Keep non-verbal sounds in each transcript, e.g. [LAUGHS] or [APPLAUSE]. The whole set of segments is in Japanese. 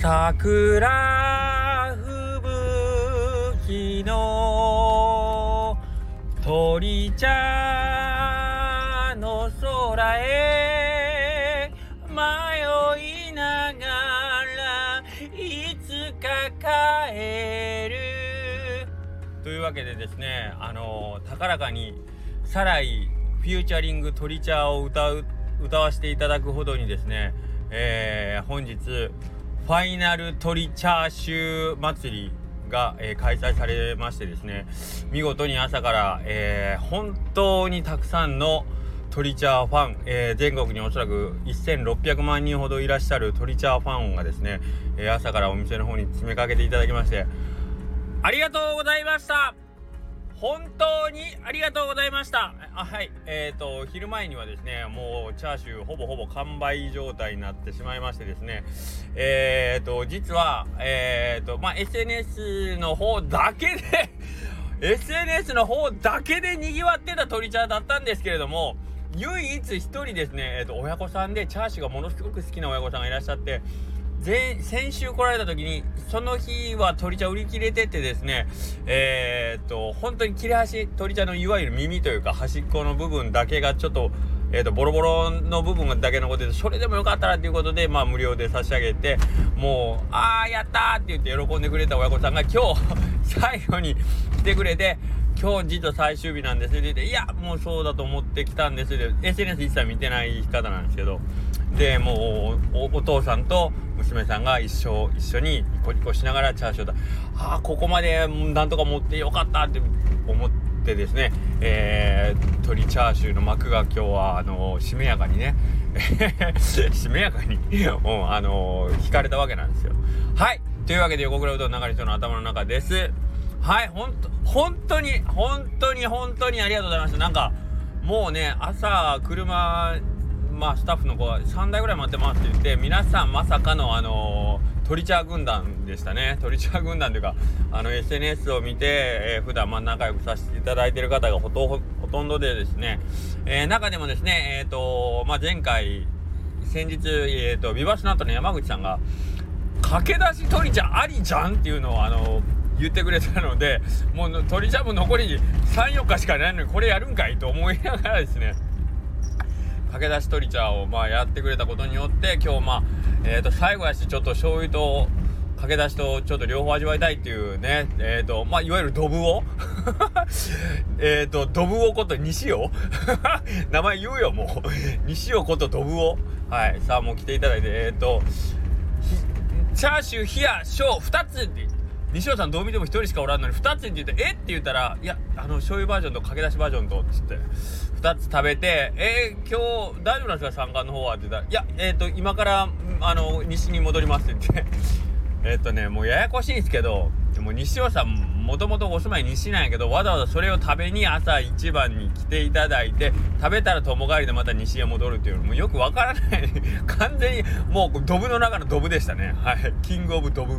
桜吹雪の鳥茶の空へ迷いながらいつか帰る。というわけでですねあの高らかにサライフューチャリング鳥茶を歌う歌わせていただくほどにですね、えー、本日ファイナル鳥チャーシュー祭りが、えー、開催されましてですね見事に朝から、えー、本当にたくさんのトリチャーファン、えー、全国におそらく1600万人ほどいらっしゃるトリチャーファンがですね、え、朝からお店の方に詰めかけていただきましてありがとうございました。本当にありがとうございました。あはい。えーと昼前にはですねもうチャーシューほぼほぼ完売状態になってしまいましてですね。えーと実はえーとまあ SNS の方だけで [LAUGHS] SNS の方だけで賑わってた鳥茶だったんですけれども唯一一人ですね、えーと親子さんでチャーシューがものすごく好きな親御さんがいらっしゃって前先週来られた時にその日は鳥茶売り切れててですねえー、っと本当に切れ端鳥茶のいわゆる耳というか端っこの部分だけがちょっとえーと、ボロボロの部分だけ残っててそれでもよかったらということで、まあ、無料で差し上げてもう「ああやった!」って言って喜んでくれた親御さんが今日 [LAUGHS] 最後に来てくれて「今日実は最終日なんです」って言って「いやもうそうだと思ってきたんです」で SNS 一切見てない方なんですけどでもうお父さんと娘さんが一緒一緒にニコニコしながらチャーシューだ。ああここまでなんとか持ってよかったって思ってですね、えー、鶏チャーシューの幕が今日はあのしめやかにね。[LAUGHS] しめやかにうん、あの引かれたわけなんですよ。はい。というわけで横倉うどん流れ人の頭の中です。はいほんと本当に本当に本当にありがとうございました。なんかもうね朝車まあスタッフの子は3台ぐらい待ってますって言って皆さんまさかのあのー、トリチャー軍団でしたね。トリチャー軍団というかあの SNS を見て、えー、普段まあ仲良くさせていただいてる方がほとほとんどでですね、えー、中でもですねえっ、ー、とまあ前回先日え、ー、とビバスナットの山口さんが駆け出しトリチャーありじゃんっていうのをあの言ってくれたのでもうトリチャーも残り34日しかないのにこれやるんかいと思いながらですね。駆け出し鳥茶をまあやってくれたことによって今日まあえっ、ー、と最後やしちょっと醤油と駆け出しとちょっと両方味わいたいっていうね [LAUGHS] えっ、ー、とまあいわゆるドブオ [LAUGHS] えっとドブオこと西尾。[LAUGHS] 名前言うよもう。西尾ことドブオはいさあもう来ていただいてえっ、ー、とチャーシュー冷や小2つって。西尾さんどう見ても1人しかおらんのに2つって言って「え？っ?」て言ったら「いやあの醤油バージョンと駆け出しバージョンと」っつって。2つ食べて「えー、今日大丈夫なんですか？三冠の方は」って言ったら「いやえっ、ー、と今からあの西に戻ります」って言って。えっとねもうややこしいんですけどでも西尾さんもともとお住まい西なんやけどわざわざそれを食べに朝一番に来ていただいて食べたら友帰りでまた西へ戻るっていうのもよくわからない。[LAUGHS] 完全にもうドブの中のドブでしたね。はい。キングオブドブっ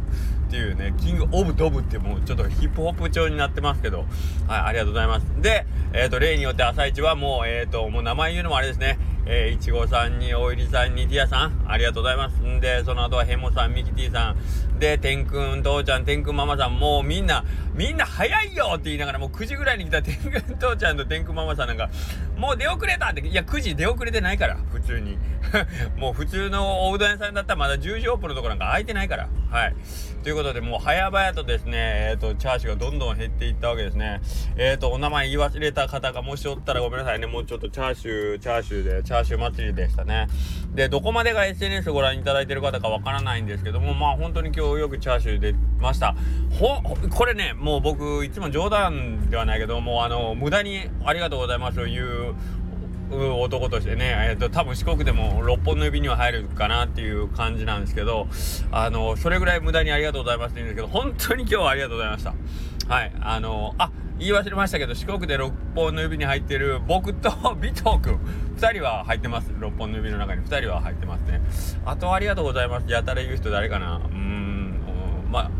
ていうね。キングオブドブってもうちょっとヒップホップ調になってますけど。はいありがとうございます。でえっ、ー、と例によって朝一はもうえっ、ー、ともう名前言うのもあれですね。えー、いちごさんに、おいりさんに、ティアさん、ありがとうございます。んで、その後はヘモさん、ミキティさん、で、てんくん、父ちゃん、てんくんママさん、もうみんな、みんな早いよって言いながら、もう9時ぐらいに来たてんくん父ちゃんとてんくんママさんなんか、もう出遅れたって、いや、9時出遅れてないから、普通に。[LAUGHS] もう普通のおうどん屋さんだったらまだ10時オープンのとこなんか空いてないから。はい。ということで、もう早々とですね、えっ、ー、と、チャーシューがどんどん減っていったわけですね。えっ、ー、と、お名前言い忘れた方がもしおったらごめんなさいね。もうちょっとチャーシュー、チャーシューで、チャーシュー祭りでしたね。で、どこまでが SNS ご覧いただいてる方かわからないんですけども、まあ本当に今日よくチャーシュー出ました。ほ、これね、もう僕、いつも冗談ではないけど、もうあの、無駄にありがとうございますという男としてね、えーと、多分四国でも6本の指には入るかなっていう感じなんですけどあのそれぐらい無駄にありがとうございますって言うんですけど本当に今日はありがとうございました。はい。あのあ言い忘れましたけど四国で6本の指に入ってる僕と尾藤君2人は入ってます。6本の指の中に2人は入ってますね。あとありがとうございます。やたら言う人誰かな。うん。まあ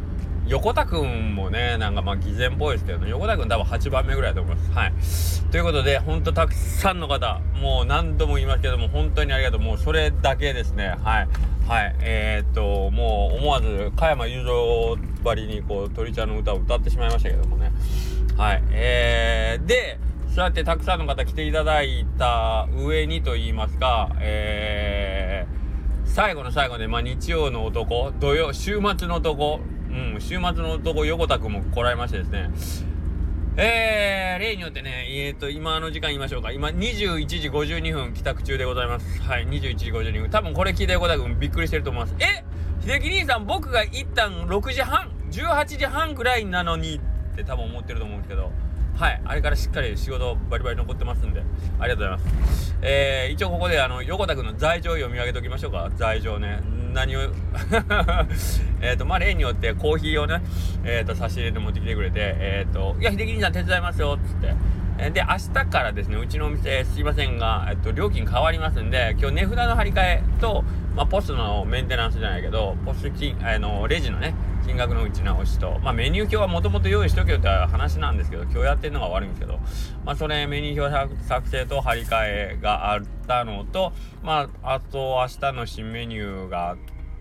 横田くんもね、なんかまあ偽善っぽいですけど、横田くん多分8番目ぐらいだと思います。はい。ということで、ほんとたくさんの方、もう何度も言いますけども、本当にありがとう。もうそれだけですね。はい。はいえー、っともう思わず加山雄三ばりにこう鳥ちゃんの歌を歌ってしまいましたけどもねはいえー、でそうやってたくさんの方来ていただいた上にと言いますかえー、最後の最後で、まあ、日曜の男土曜週末の男うん週末の男横田君も来られましてですねえー、例によってね、えっ、ー、と、今の時間言いましょうか。今、21時52分帰宅中でございます。はい、21時52分。多分これ聞いて横田君びっくりしてると思います。え秀樹兄さん、僕が一旦6時半、18時半くらいなのにって多分思ってると思うんですけど、はい、あれからしっかり仕事バリバリ残ってますんで、ありがとうございます。えー、一応ここであの、横田君の罪状を読み上げておきましょうか。罪状ね。何を [LAUGHS] えっと、まあ、例によってコーヒーをね、えっ、ー、と、差し入れて持ってきてくれて、えっ、ー、と、いや、秀樹兄さん手伝いますよ、っつって。えで、明日からですね、うちのお店、すいませんが、えっと、料金変わりますんで、今日値札の張り替えと、まあ、ポストのメンテナンスじゃないけど、ポスト金、あの、レジのね、金額の打ち直しと、まあ、メニュー表はもともと用意しとけよって話なんですけど、今日やってるのが悪いんですけど、まあ、それ、メニュー表作成と張り替えがあったのと、まあ、あと、明日の新メニューが、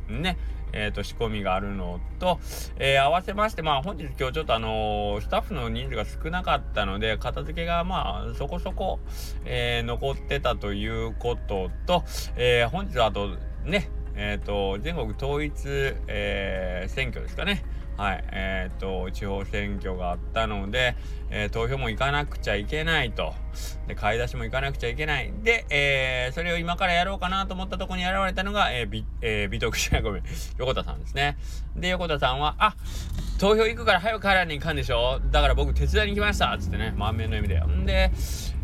ね、えー、と、仕込みがあるのと、えー、合わせまして、まあ、本日今日ちょっとあのー、スタッフの人数が少なかったので、片付けがまあ、そこそこ、え残ってたということと、え本日はあと、ね、えっ、と、全国統一、え選挙ですかね。はい、えっ、と、地方選挙があったので、えー、投票も行かなくちゃいけないと。で、買い出しも行かなくちゃいけない。で、えー、それを今からやろうかなと思ったところに現れたのが、えー、美、えー、美徳者、ごめん、横田さんですね。で、横田さんは、あ、投票行くから早く帰らに行かんでしょ？だから僕手伝いに来ましたつってね、満面の意味で。んで、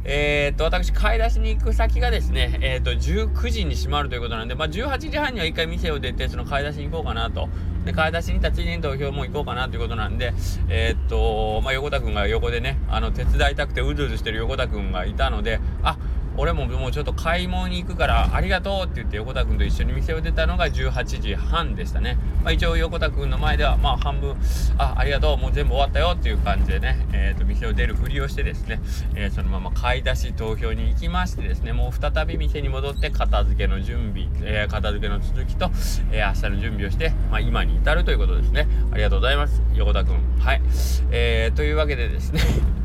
えー、っと、私、買い出しに行く先がですね、えー、っと、19時に閉まるということなんで、まあ、18時半には一回店を出て、その買い出しに行こうかなと。で、買い出しに行ったついでに投票も行こうかなということなんで、えー、っと、まあ、横田君が横でね、あの、手伝いたくてうずうずしてる横田君がいたので、あ、俺ももうちょっと買い物に行くからありがとうって言って横田君と一緒に店を出たのが18時半でしたね。まあ、一応横田君の前ではまあ半分、あ、ありがとう、もう全部終わったよっていう感じでね、えっ、ー、と、店を出るふりをしてですね、えー、そのまま買い出し投票に行きましてですね、もう再び店に戻って片付けの準備、えー、片付けの続きと、え明日の準備をして、まあ、今に至るということですね。ありがとうございます。横田君。はい。えー、というわけでですね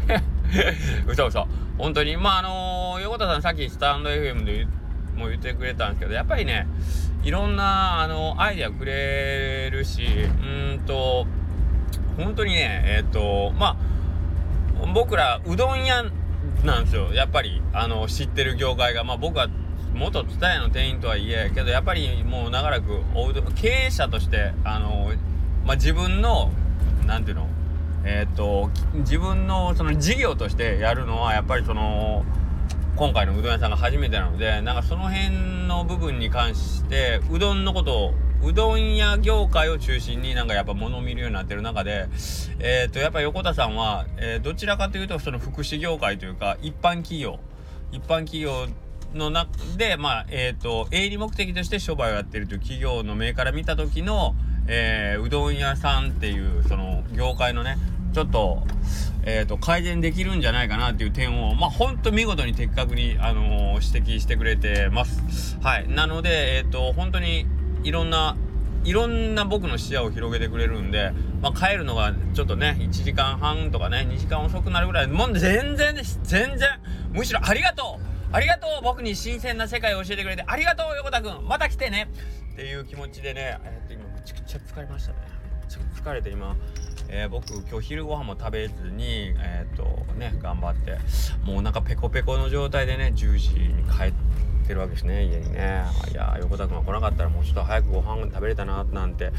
[LAUGHS] 嘘嘘。本当に、まあ、あの横田さんさっきスタンド FM でも言ってくれたんですけど、やっぱりね、いろんな、あの、アイデアくれるし、うんと、本当にね、えっ、ー、と、まあ、僕ら、うどん屋なんですよ。やっぱり、あの、知ってる業界が、まあ僕は、元蔦屋の店員とはいえ、けどやっぱりもう長らくおう、経営者として、あの、まあ自分の、なんていうの、えっ、ー、と自分のその事業としてやるのはやっぱりその今回のうどん屋さんが初めてなのでなんかその辺の部分に関してうどんのことをうどん屋業界を中心になんかやっぱ物を見るようになってる中で、えっ、と、やっぱ横田さんは、えー、どちらかというとその福祉業界というか、一般企業、一般企業の中で、まあ、えっ、と、営利目的として商売をやってるという企業の目から見た時の、え、うどん屋さんっていうその業界のねちょっと,、えーと、改善できるんじゃないかなっていう点をまあほんと見事に的確に、あのー、指摘してくれてますはいなのでえっ、ー、と本当にいろんないろんな僕の視野を広げてくれるんで、まあ、帰るのがちょっとね、1時間半とかね、2時間遅くなるぐらい、もう全然です。全然。むしろありがとうありがとう僕に新鮮な世界を教えてくれて、ありがとう横田くんまた来てねっていう気持ちでね、えっと今めちゃくちゃ疲れましたね。疲れて今、えー、僕今日昼ご飯も食べずに、えっ、とね、頑張って、もうお腹ペコペコの状態でね、10時に帰ってるわけですね、家にね。いや横田君が来なかったらもうちょっと早くご飯食べれたな、なんて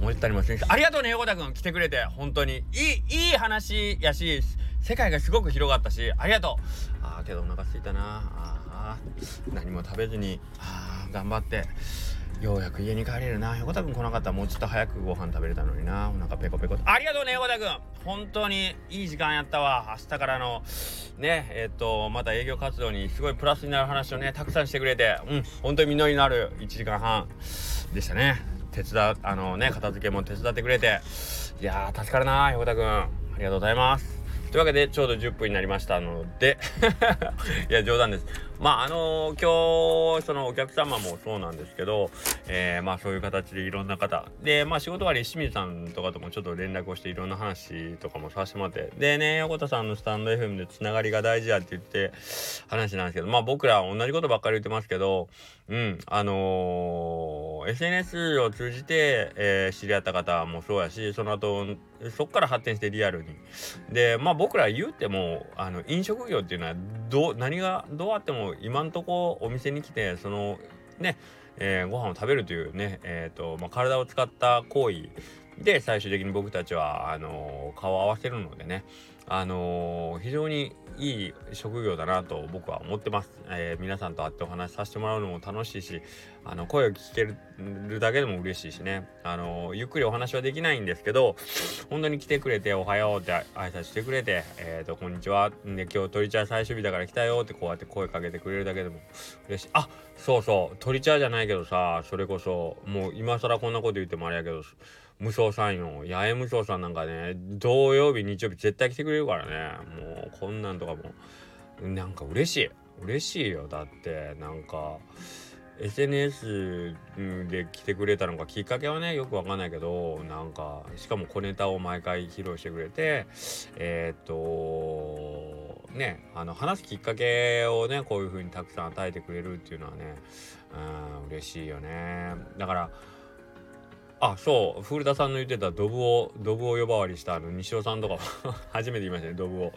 思ったりもするし、ありがとうね、横田君来てくれて、本当に。いい、いい話やし、世界がすごく広がったし、ありがとうああ、けどお腹すいたな。ああ、何も食べずに、ああ、頑張って。ようやく家に帰れるな。横田くん来なかったらもうちょっと早くご飯食べれたのにな。お腹ペコペコ。ありがとうね、横田くん本当にいい時間やったわ。明日からの、ね、え、っと、また営業活動にすごいプラスになる話をね、たくさんしてくれて、うん、本当に実りになる1時間半でしたね。手伝、あのね、片付けも手伝ってくれて。いやー、助かるな、横田くん。ありがとうございます。というわけで、ちょうど10分になりましたので [LAUGHS] いや、冗談です。まああの今日そのお客様もそうなんですけど、えー、まあそういう形でいろんな方。でまあ仕事終わり清水さんとかともちょっと連絡をしていろんな話とかもさせてもらって。でね横田さんのスタンド FM でつながりが大事やって言って話なんですけどまあ僕ら同じことばっかり言ってますけどうんあのー、SNS を通じて、えー、知り合った方もそうやしその後そっから発展してリアルに。でまあ僕ら言うてもあの飲食業っていうのはど何がどうあっても今んとこお店に来てそのね、えー、ご飯を食べるというね、えーとまあ、体を使った行為で最終的に僕たちはあの顔を合わせるのでねあのー、非常にいい職業だなと僕は思ってます、えー、皆さんと会ってお話しさせてもらうのも楽しいしあの声を聞けるだけでも嬉しいしね。あの、ゆっくりお話はできないんですけど本当に来てくれておはようって挨拶してくれてえっ、とこんにちは。で今日鳥茶最終日だから来たよってこうやって声かけてくれるだけでも嬉しい。あそうそう。鳥茶じゃないけどさそれこそもう今更こんなこと言ってもあれやけど無双さんよ八重無双さんなんかね土曜日日曜日絶対来てくれるからね。もうこんなんとかもなんか嬉しい。嬉しいよだって。なんか SNS で来てくれたのかきっかけはねよくわかんないけどなんかしかも小ネタを毎回披露してくれてえー、っとねあの話すきっかけをねこういう風にたくさん与えてくれるっていうのはねうん嬉しいよね。だからあそう。古田さんの言ってたドブをドブを呼ばわりしたあの西尾さんとかも [LAUGHS] 初めて言いましたねドブを。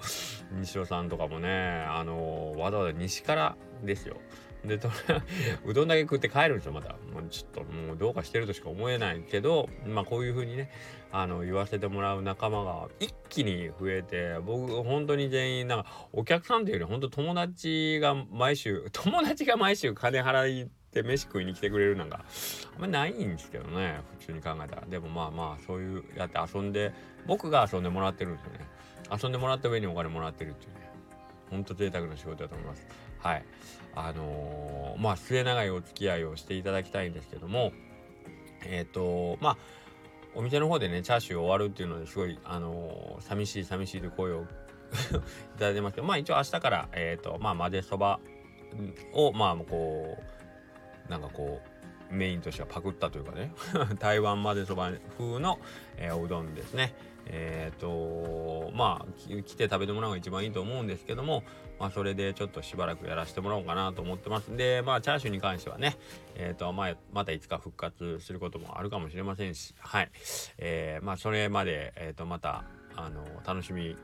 西尾さんとかもねあのわざわざ西からですよ。でと [LAUGHS] うどんだけ食って帰るんですよまた。もうちょっともうどうかしてるとしか思えないけどまあこういう風にねあの言わせてもらう仲間が一気に増えて僕本当に全員なんかお客さんというより本当友達が毎週 [LAUGHS] 友達が毎週金払いって飯食いに来てくれるなんかあんまないんですけどね普通に考えたら。でもまあまあそういうやって遊んで僕が遊んでもらってるんですよね。遊んでもらった上にお金もらってるっていうね。ほんと贅沢な仕事だと思います。はい。あのー、まあ末永いお付き合いをしていただきたいんですけどもえっ、ー、とまあお店の方でねチャーシュー終わるっていうのですごいあのー、寂しい寂しいと声を [LAUGHS] いただいてますけどまあ一応明日からえっ、とまあ混ぜそばをまあこうなんかこうメインとしてはパクったというかね。[LAUGHS] 台湾まぜそば風の、えー、おうどんですね。えっ、ー、とまあ来て食べてもらうのが一番いいと思うんですけどもまあそれでちょっとしばらくやらせてもらおうかなと思ってますでまあチャーシューに関してはねえっ、ー、とまあまたいつか復活することもあるかもしれませんしはい。えー、まあそれまでえっ、とまたあの楽しみ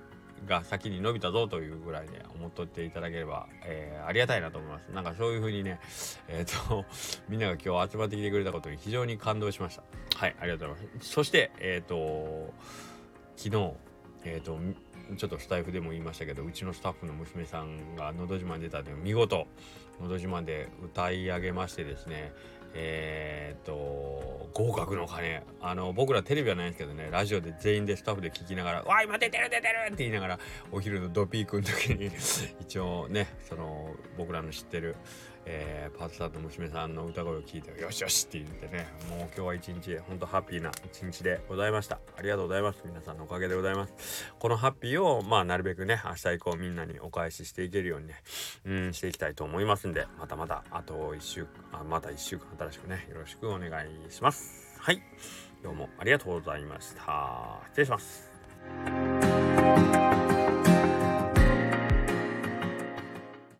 が先に伸びたぞというぐらいで思っとっていただければ、えー、ありがたいなと思います。なんかそういう風にね、[LAUGHS] えっ、ー、と、[LAUGHS] みんなが今日集まってきてくれたことに非常に感動しました。はい、ありがとうございます。そして、えっ、ー、と、昨日、えっ、と、ちょっとスタイフでも言いましたけど、うちのスタッフの娘さんがのど自慢に出たで見事、のど自慢で歌い上げましてですね、えー、っと合格の鐘あの僕らテレビはないんですけどねラジオで全員でスタッフで聞きながら「わ今出てる出てる!」って言いながらお昼のドピークの時に [LAUGHS] 一応ねその僕らの知ってる、えー、パートさんと娘さんの歌声を聞いて「よしよし!」って言ってねもう今日は一日本当ハッピーな一日でございました。ありがとうございます。皆さんのおかげでございます。このハッピーをまあなるべくね明日以降みんなにお返ししていけるようにねうんしていきたいと思いますんでまたまたあと1週間また1週間新しくねよろしくお願いします。はい。どうもありがとうございました。失礼します。